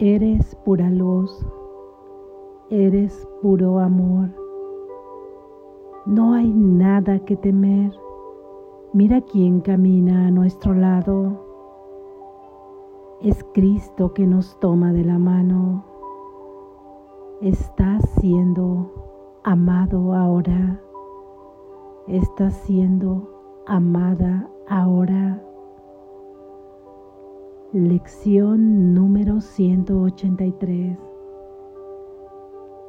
Eres pura luz, eres puro amor. No hay nada que temer. Mira quién camina a nuestro lado. Es Cristo que nos toma de la mano. Estás siendo amado ahora. Estás siendo amada ahora. Lección número 183.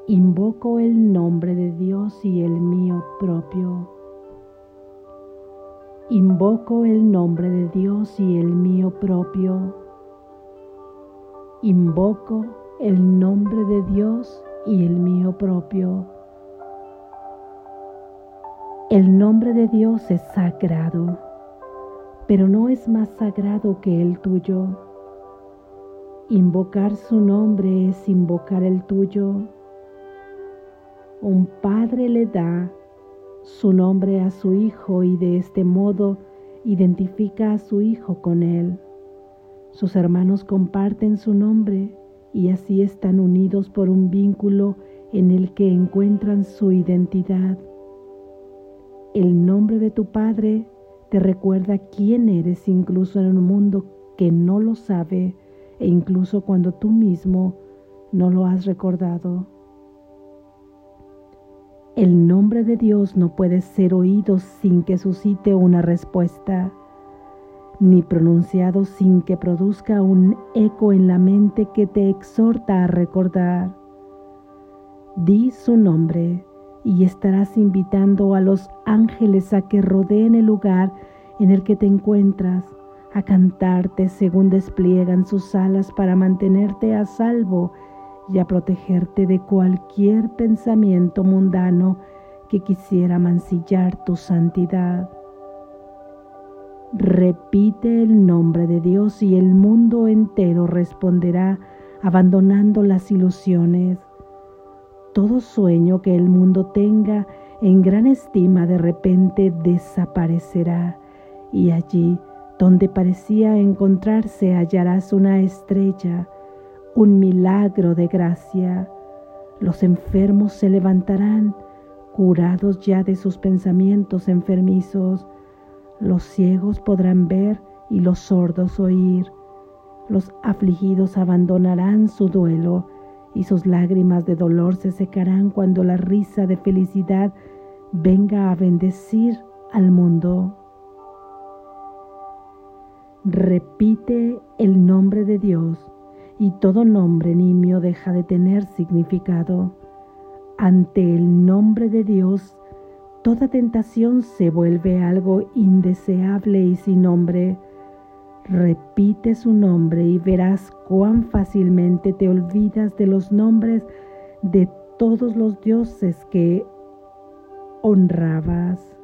Invoco el nombre de Dios y el mío propio. Invoco el nombre de Dios y el mío propio. Invoco el nombre de Dios y el mío propio. El nombre de Dios es sagrado pero no es más sagrado que el tuyo. Invocar su nombre es invocar el tuyo. Un padre le da su nombre a su hijo y de este modo identifica a su hijo con él. Sus hermanos comparten su nombre y así están unidos por un vínculo en el que encuentran su identidad. El nombre de tu Padre te recuerda quién eres incluso en un mundo que no lo sabe e incluso cuando tú mismo no lo has recordado. El nombre de Dios no puede ser oído sin que suscite una respuesta, ni pronunciado sin que produzca un eco en la mente que te exhorta a recordar. Di su nombre y estarás invitando a los ángeles a que rodeen el lugar en el que te encuentras, a cantarte según despliegan sus alas para mantenerte a salvo y a protegerte de cualquier pensamiento mundano que quisiera mancillar tu santidad. Repite el nombre de Dios y el mundo entero responderá abandonando las ilusiones todo sueño que el mundo tenga en gran estima de repente desaparecerá y allí donde parecía encontrarse hallarás una estrella, un milagro de gracia. Los enfermos se levantarán, curados ya de sus pensamientos enfermizos. Los ciegos podrán ver y los sordos oír. Los afligidos abandonarán su duelo y sus lágrimas de dolor se secarán cuando la risa de felicidad venga a bendecir al mundo. Repite el nombre de Dios y todo nombre nimio deja de tener significado. Ante el nombre de Dios, toda tentación se vuelve algo indeseable y sin nombre. Repite su nombre y verás cuán fácilmente te olvidas de los nombres de todos los dioses que honrabas,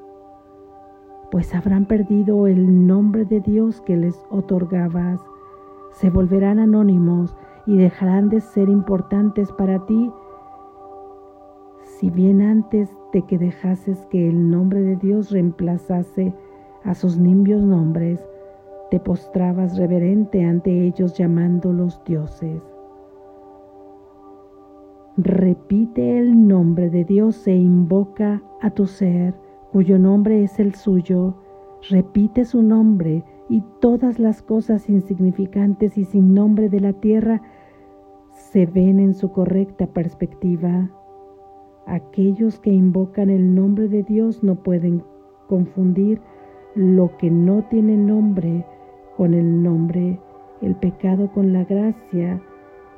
pues habrán perdido el nombre de Dios que les otorgabas, se volverán anónimos y dejarán de ser importantes para ti, si bien antes de que dejases que el nombre de Dios reemplazase a sus nimbios nombres, te postrabas reverente ante ellos llamándolos dioses. Repite el nombre de Dios e invoca a tu ser, cuyo nombre es el suyo. Repite su nombre y todas las cosas insignificantes y sin nombre de la tierra se ven en su correcta perspectiva. Aquellos que invocan el nombre de Dios no pueden confundir lo que no tiene nombre con el nombre, el pecado con la gracia,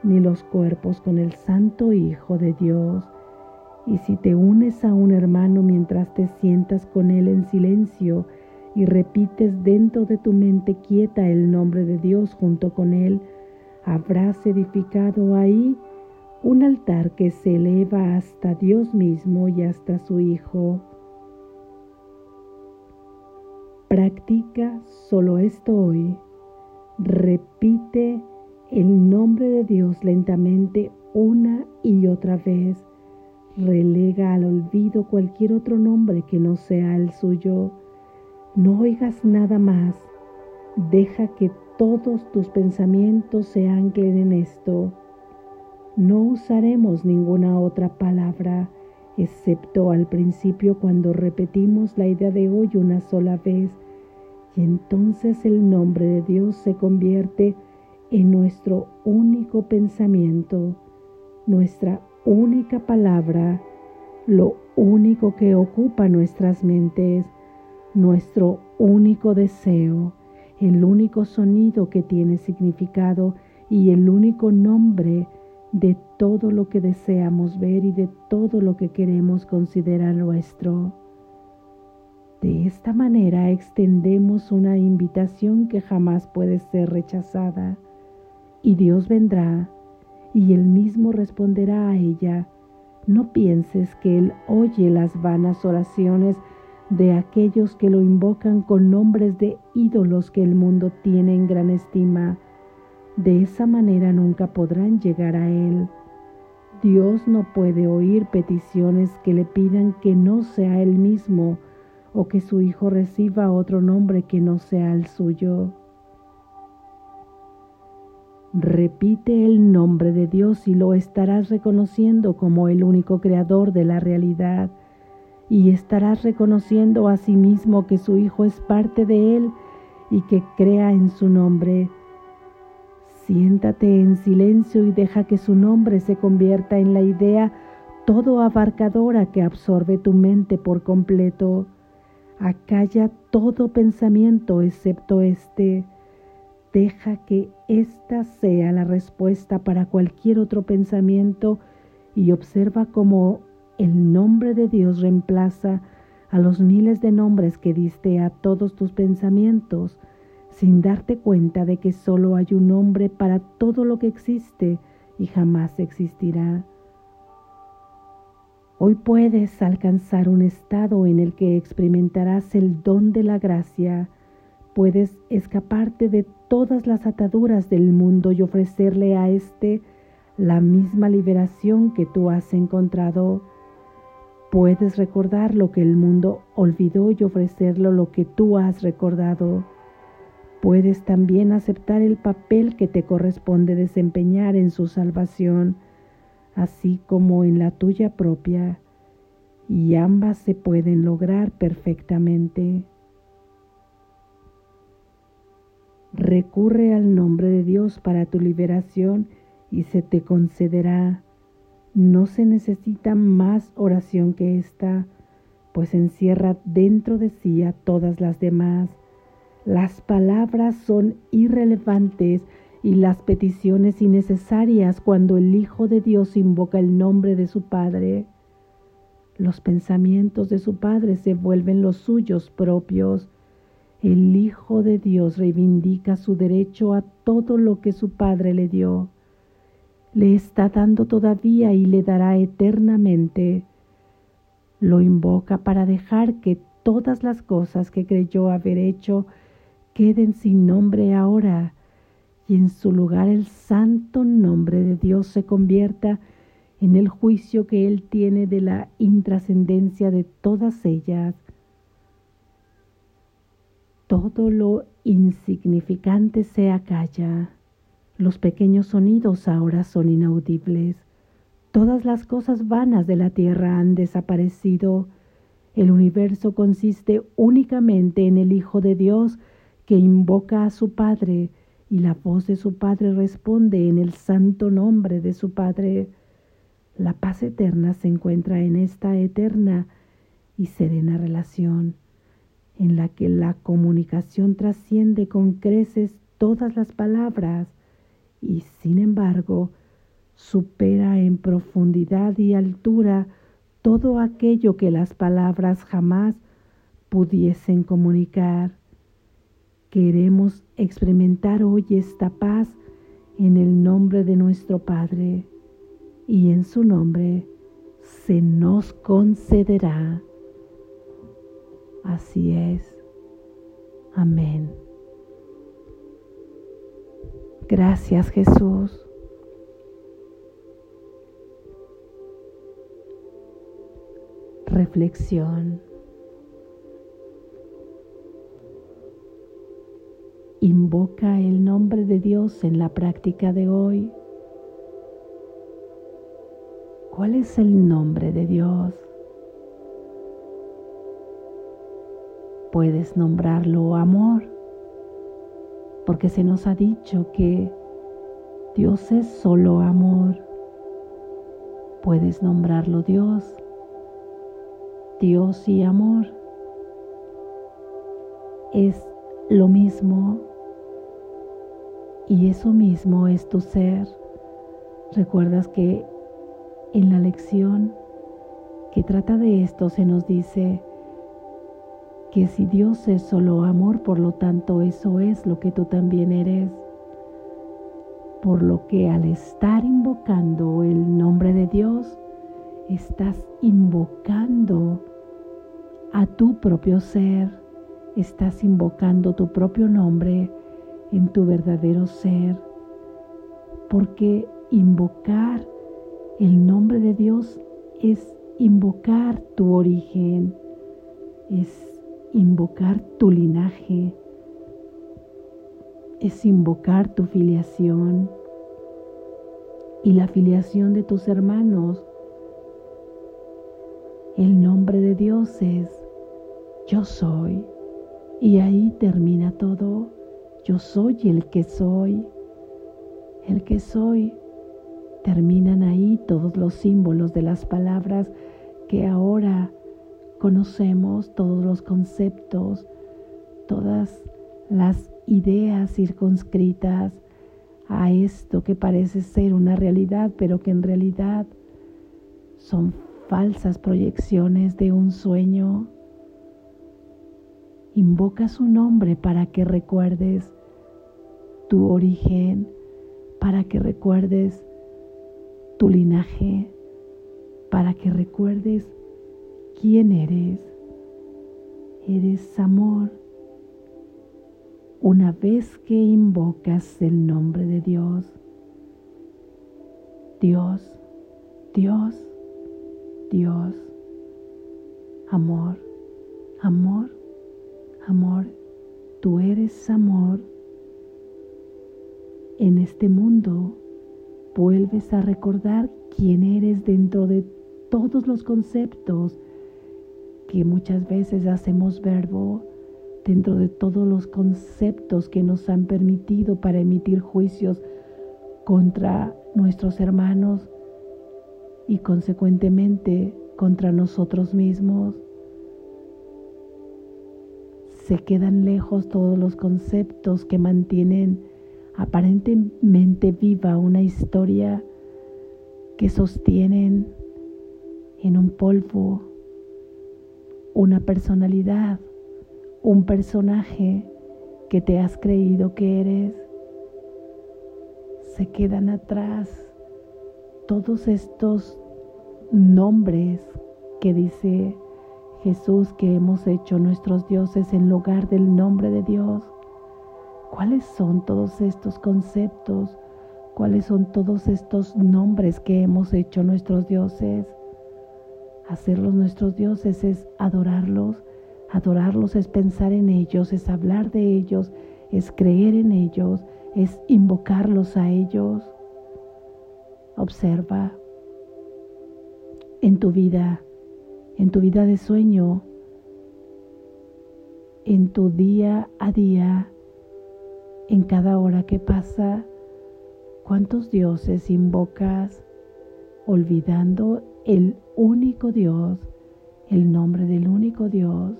ni los cuerpos con el Santo Hijo de Dios. Y si te unes a un hermano mientras te sientas con él en silencio y repites dentro de tu mente quieta el nombre de Dios junto con él, habrás edificado ahí un altar que se eleva hasta Dios mismo y hasta su Hijo. Practica solo esto hoy. Repite el nombre de Dios lentamente una y otra vez. Relega al olvido cualquier otro nombre que no sea el suyo. No oigas nada más. Deja que todos tus pensamientos se anclen en esto. No usaremos ninguna otra palabra, excepto al principio cuando repetimos la idea de hoy una sola vez, y entonces el nombre de Dios se convierte en nuestro único pensamiento, nuestra única palabra, lo único que ocupa nuestras mentes, nuestro único deseo, el único sonido que tiene significado y el único nombre de todo lo que deseamos ver y de todo lo que queremos considerar nuestro. De esta manera extendemos una invitación que jamás puede ser rechazada y Dios vendrá y Él mismo responderá a ella. No pienses que Él oye las vanas oraciones de aquellos que lo invocan con nombres de ídolos que el mundo tiene en gran estima. De esa manera nunca podrán llegar a Él. Dios no puede oír peticiones que le pidan que no sea Él mismo o que su Hijo reciba otro nombre que no sea el suyo. Repite el nombre de Dios y lo estarás reconociendo como el único creador de la realidad y estarás reconociendo a sí mismo que su Hijo es parte de Él y que crea en su nombre. Siéntate en silencio y deja que su nombre se convierta en la idea todo abarcadora que absorbe tu mente por completo. Acalla todo pensamiento excepto este Deja que esta sea la respuesta para cualquier otro pensamiento y observa cómo el nombre de Dios reemplaza a los miles de nombres que diste a todos tus pensamientos sin darte cuenta de que solo hay un nombre para todo lo que existe y jamás existirá. Hoy puedes alcanzar un estado en el que experimentarás el don de la gracia, puedes escaparte de todas las ataduras del mundo y ofrecerle a éste la misma liberación que tú has encontrado. Puedes recordar lo que el mundo olvidó y ofrecerlo lo que tú has recordado. Puedes también aceptar el papel que te corresponde desempeñar en su salvación, así como en la tuya propia, y ambas se pueden lograr perfectamente. Recurre al nombre de Dios para tu liberación y se te concederá. No se necesita más oración que esta, pues encierra dentro de sí a todas las demás. Las palabras son irrelevantes y las peticiones innecesarias cuando el Hijo de Dios invoca el nombre de su Padre. Los pensamientos de su Padre se vuelven los suyos propios el Hijo de Dios reivindica su derecho a todo lo que su Padre le dio. Le está dando todavía y le dará eternamente. Lo invoca para dejar que todas las cosas que creyó haber hecho queden sin nombre ahora y en su lugar el santo nombre de Dios se convierta en el juicio que Él tiene de la intrascendencia de todas ellas todo lo insignificante se acalla. Los pequeños sonidos ahora son inaudibles. Todas las cosas vanas de la tierra han desaparecido. El universo consiste únicamente en el Hijo de Dios que invoca a su Padre y la voz de su Padre responde en el santo nombre de su Padre. La paz eterna se encuentra en esta eterna y serena relación en la que la comunicación trasciende con creces todas las palabras y sin embargo supera en profundidad y altura todo aquello que las palabras jamás pudiesen comunicar. Queremos experimentar hoy esta paz en el nombre de nuestro Padre y en su nombre se nos concederá. Así es. Amén. Gracias Jesús. Reflexión. Invoca el nombre de Dios en la práctica de hoy. ¿Cuál es el nombre de Dios? Puedes nombrarlo amor, porque se nos ha dicho que Dios es solo amor. Puedes nombrarlo Dios, Dios y amor. Es lo mismo y eso mismo es tu ser. Recuerdas que en la lección que trata de esto se nos dice que si Dios es solo amor, por lo tanto eso es lo que tú también eres. Por lo que al estar invocando el nombre de Dios, estás invocando a tu propio ser, estás invocando tu propio nombre en tu verdadero ser, porque invocar el nombre de Dios es invocar tu origen, es invocar tu linaje, es invocar tu filiación y la filiación de tus hermanos. El nombre de Dios es yo soy y ahí termina todo. Yo soy el que soy. El que soy. Terminan ahí todos los símbolos de las palabras que ahora conocemos, todos los conceptos, todas las ideas circunscritas a esto que parece ser una realidad, pero que en realidad son falsas proyecciones de un sueño. Invoca su nombre para que recuerdes tu origen, para que recuerdes tu linaje, para que recuerdes quién eres. Eres amor. Una vez que invocas el nombre de Dios, Dios, Dios, Dios, amor, amor, amor, tú eres amor en este mundo vuelves a recordar quién eres dentro de todos los conceptos que muchas veces hacemos verbo, dentro de todos los conceptos que nos han permitido para emitir juicios contra nuestros hermanos y consecuentemente contra nosotros mismos. Se quedan lejos todos los conceptos que mantienen aparentemente viva una historia que sostienen en un polvo una personalidad, un personaje que te has creído que eres. Se quedan atrás todos estos nombres que dice Jesús que hemos hecho nuestros dioses en lugar del nombre de Dios. ¿Cuáles son todos estos conceptos? ¿Cuáles son todos estos nombres que hemos hecho nuestros dioses? Hacerlos nuestros dioses es adorarlos. Adorarlos es pensar en ellos, es hablar de ellos, es creer en ellos, es invocarlos a ellos. Observa en tu vida, en tu vida de sueño, en tu día a día, en cada hora que pasa, cuántos dioses invocas olvidando el único Dios, el nombre del único Dios.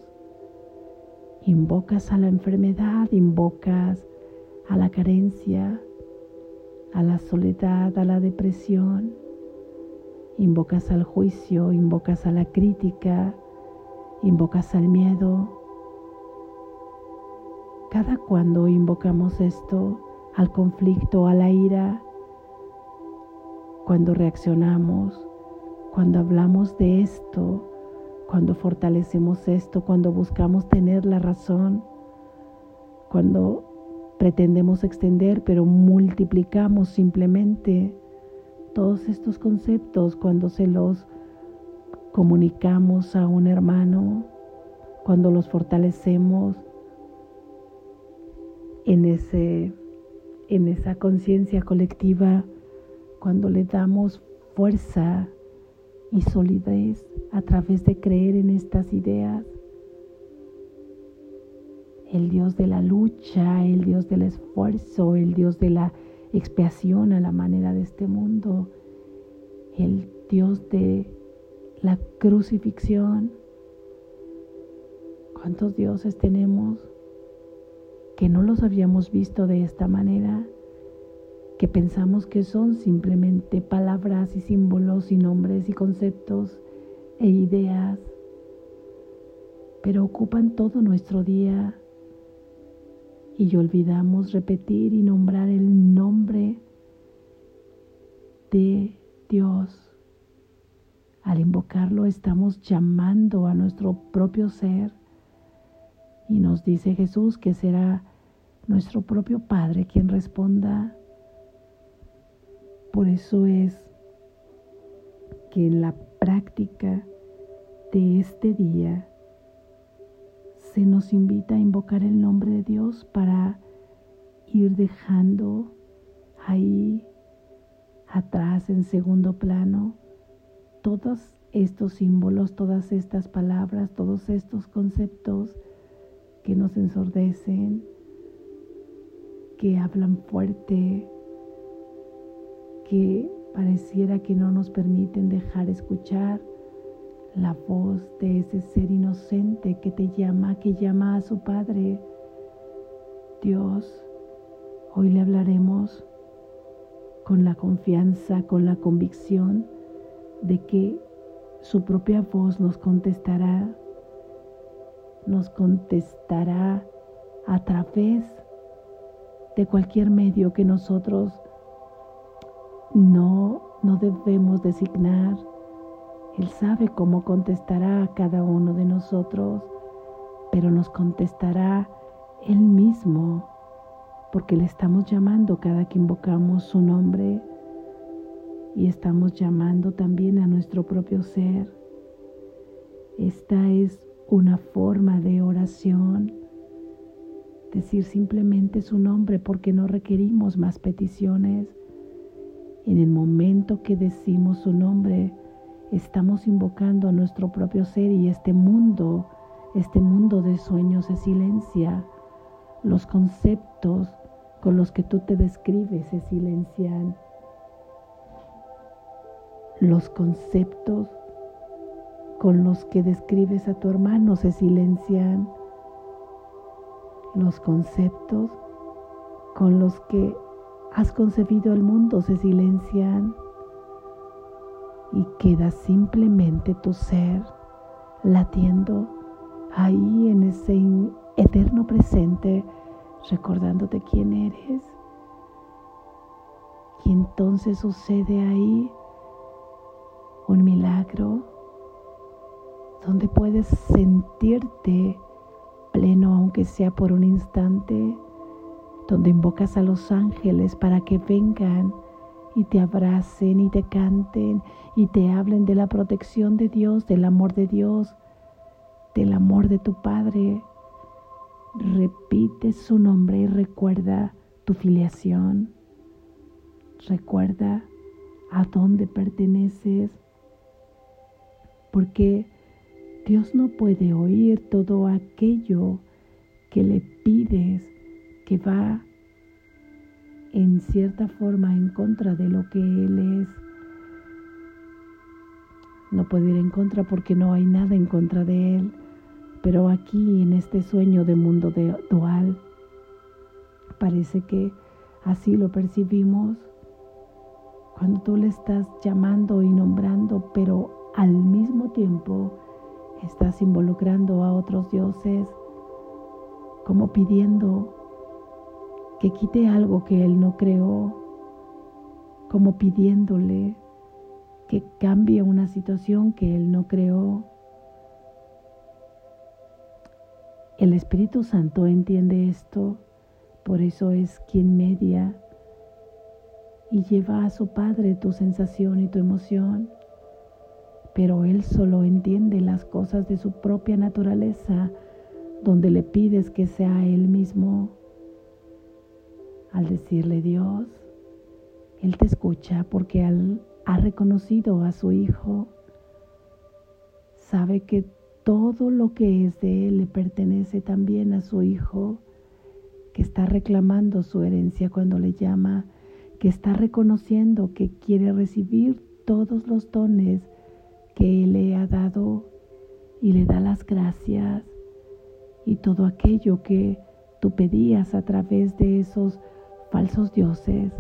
Invocas a la enfermedad, invocas a la carencia, a la soledad, a la depresión. Invocas al juicio, invocas a la crítica, invocas al miedo, cada cuando invocamos esto al conflicto, a la ira, cuando reaccionamos, cuando hablamos de esto, cuando fortalecemos esto, cuando buscamos tener la razón, cuando pretendemos extender pero multiplicamos simplemente todos estos conceptos, cuando se los comunicamos a un hermano, cuando los fortalecemos en, ese, en esa conciencia colectiva cuando le damos fuerza y solidez a través de creer en estas ideas. El Dios de la lucha, el Dios del esfuerzo, el Dios de la expiación a la manera de este mundo, el Dios de la crucifixión. ¿Cuántos dioses tenemos que no los habíamos visto de esta manera? que pensamos que son simplemente palabras y símbolos y nombres y conceptos e ideas, pero ocupan todo nuestro día y olvidamos repetir y nombrar el nombre de Dios. Al invocarlo estamos llamando a nuestro propio ser y nos dice Jesús que será nuestro propio Padre quien responda. Por eso es que en la práctica de este día se nos invita a invocar el nombre de Dios para ir dejando ahí atrás en segundo plano todos estos símbolos, todas estas palabras, todos estos conceptos que nos ensordecen, que hablan fuerte, que pareciera que no nos permiten dejar escuchar la voz de ese ser inocente que te llama, que llama a su Padre. Dios, hoy le hablaremos con la confianza, con la convicción de que su propia voz nos contestará, nos contestará a través de cualquier medio que nosotros no, no debemos designar. Él sabe cómo contestará a cada uno de nosotros, pero nos contestará Él mismo, porque le estamos llamando cada que invocamos su nombre y estamos llamando también a nuestro propio ser. Esta es una forma de oración, decir simplemente su nombre porque no requerimos más peticiones en el momento que decimos su nombre, estamos invocando a nuestro propio ser y este mundo, este mundo de sueños se silencia. Los conceptos con los que tú te describes se silencian. Los conceptos con los que describes a tu hermano se silencian. Los conceptos con los que has concebido el mundo se silencian y queda simplemente tu ser latiendo ahí en ese eterno presente, recordándote quién eres. Y entonces sucede ahí un milagro donde puedes sentirte pleno, aunque sea por un instante donde invocas a los ángeles para que vengan y te abracen y te canten y te hablen de la protección de Dios, del amor de Dios, del amor de tu Padre. Repite su nombre y recuerda tu filiación. Recuerda a dónde perteneces. Porque Dios no puede oír todo aquello que le pides que va en cierta forma en contra de lo que Él es. No puede ir en contra porque no hay nada en contra de Él, pero aquí en este sueño de mundo dual, parece que así lo percibimos cuando tú le estás llamando y nombrando, pero al mismo tiempo estás involucrando a otros dioses, como pidiendo que quite algo que Él no creó, como pidiéndole que cambie una situación que Él no creó. El Espíritu Santo entiende esto, por eso es quien media y lleva a su Padre tu sensación y tu emoción, pero Él solo entiende las cosas de su propia naturaleza, donde le pides que sea Él mismo Al decirle Dios, Él te escucha porque ha reconocido a su Hijo. Sabe que todo lo que es de Él le pertenece también a su Hijo, que está reclamando su herencia cuando le llama, que está reconociendo que quiere recibir todos los dones que le ha dado y le da las gracias y todo aquello que tú pedías a través de esos falsos dioses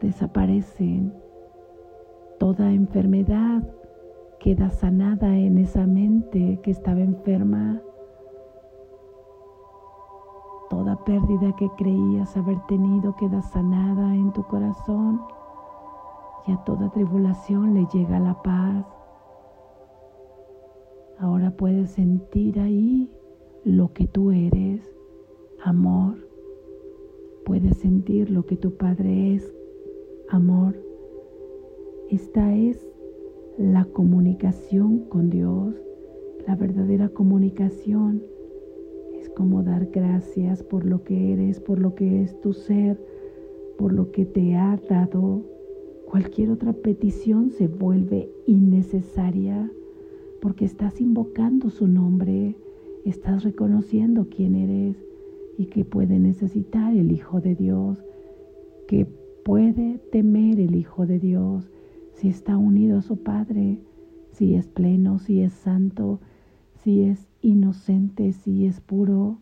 desaparecen. Toda enfermedad queda sanada en esa mente que estaba enferma. Toda pérdida que creías haber tenido queda sanada en tu corazón y a toda tribulación le llega la paz. Ahora puedes sentir ahí lo que tú eres, amor. Puedes sentir lo que tu Padre es, amor. Esta es la comunicación con Dios. La verdadera comunicación es como dar gracias por lo que eres, por lo que es tu ser, por lo que te ha dado. Cualquier otra petición se vuelve innecesaria porque estás invocando su nombre, estás reconociendo quién eres y que puede necesitar el Hijo de Dios, que puede temer el Hijo de Dios si está unido a su Padre, si es pleno, si es santo, si es inocente, si es puro,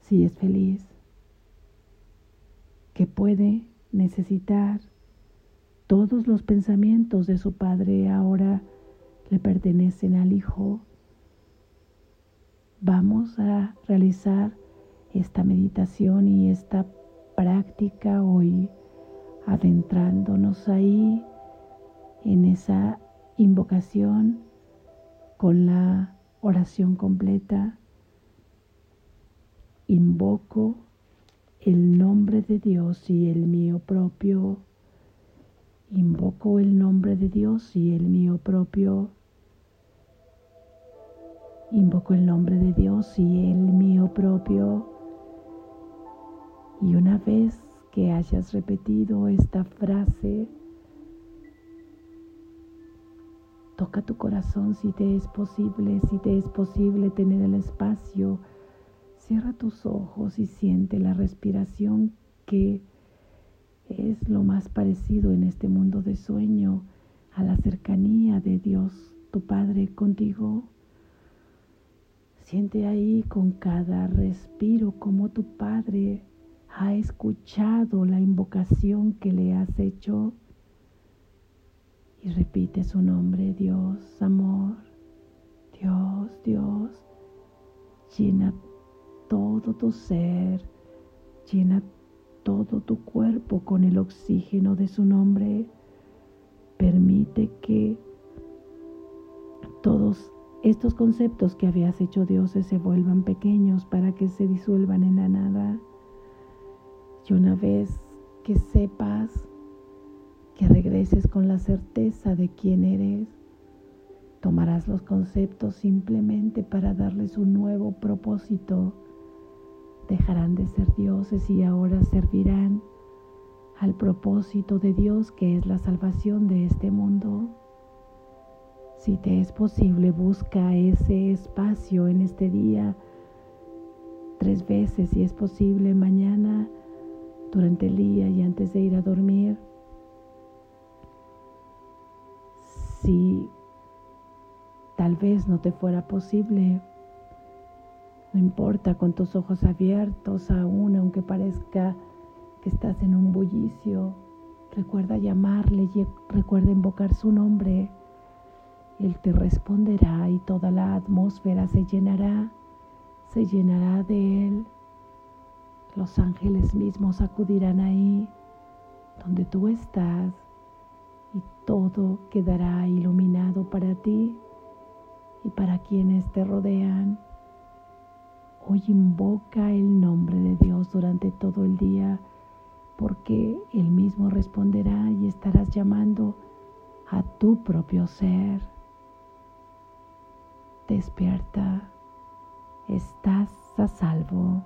si es feliz, que puede necesitar todos los pensamientos de su Padre ahora le pertenecen al Hijo. Vamos a realizar esta meditación y esta práctica hoy, adentrándonos ahí en esa invocación con la oración completa. Invoco el nombre de Dios y el mío propio Invoco el nombre de Dios y el mío propio. Invoco el nombre de Dios y el mío propio. Y una vez que hayas repetido esta frase, toca tu corazón si te es posible, si te es posible tener el espacio. Cierra tus ojos y siente la respiración que es lo más parecido en este mundo de sueño a la cercanía de Dios, tu Padre, contigo. Siente ahí con cada respiro como tu Padre ha escuchado la invocación que le has hecho y repite su nombre, Dios, amor, Dios, Dios. Llena todo tu ser, llena todo tu cuerpo con el oxígeno de su nombre. Permite que todos estos conceptos que habías hecho dioses se vuelvan pequeños para que se disuelvan en la nada. Y una vez que sepas que regreses con la certeza de quién eres, tomarás los conceptos simplemente para darles un nuevo propósito dejarán de ser dioses y ahora servirán al propósito de Dios que es la salvación de este mundo. Si te es posible, busca ese espacio en este día tres veces, si es posible, mañana, durante el día y antes de ir a dormir. Si tal vez no te fuera posible, no importa con tus ojos abiertos aún, aunque parezca que estás en un bullicio. Recuerda llamarle recuerda invocar su nombre. Él te responderá y toda la atmósfera se llenará, se llenará de Él. Los ángeles mismos acudirán ahí donde tú estás y todo quedará iluminado para ti y para quienes te rodean. Hoy invoca el nombre de Dios durante todo el día porque Él mismo responderá y estarás llamando a tu propio ser. Despierta, estás a salvo.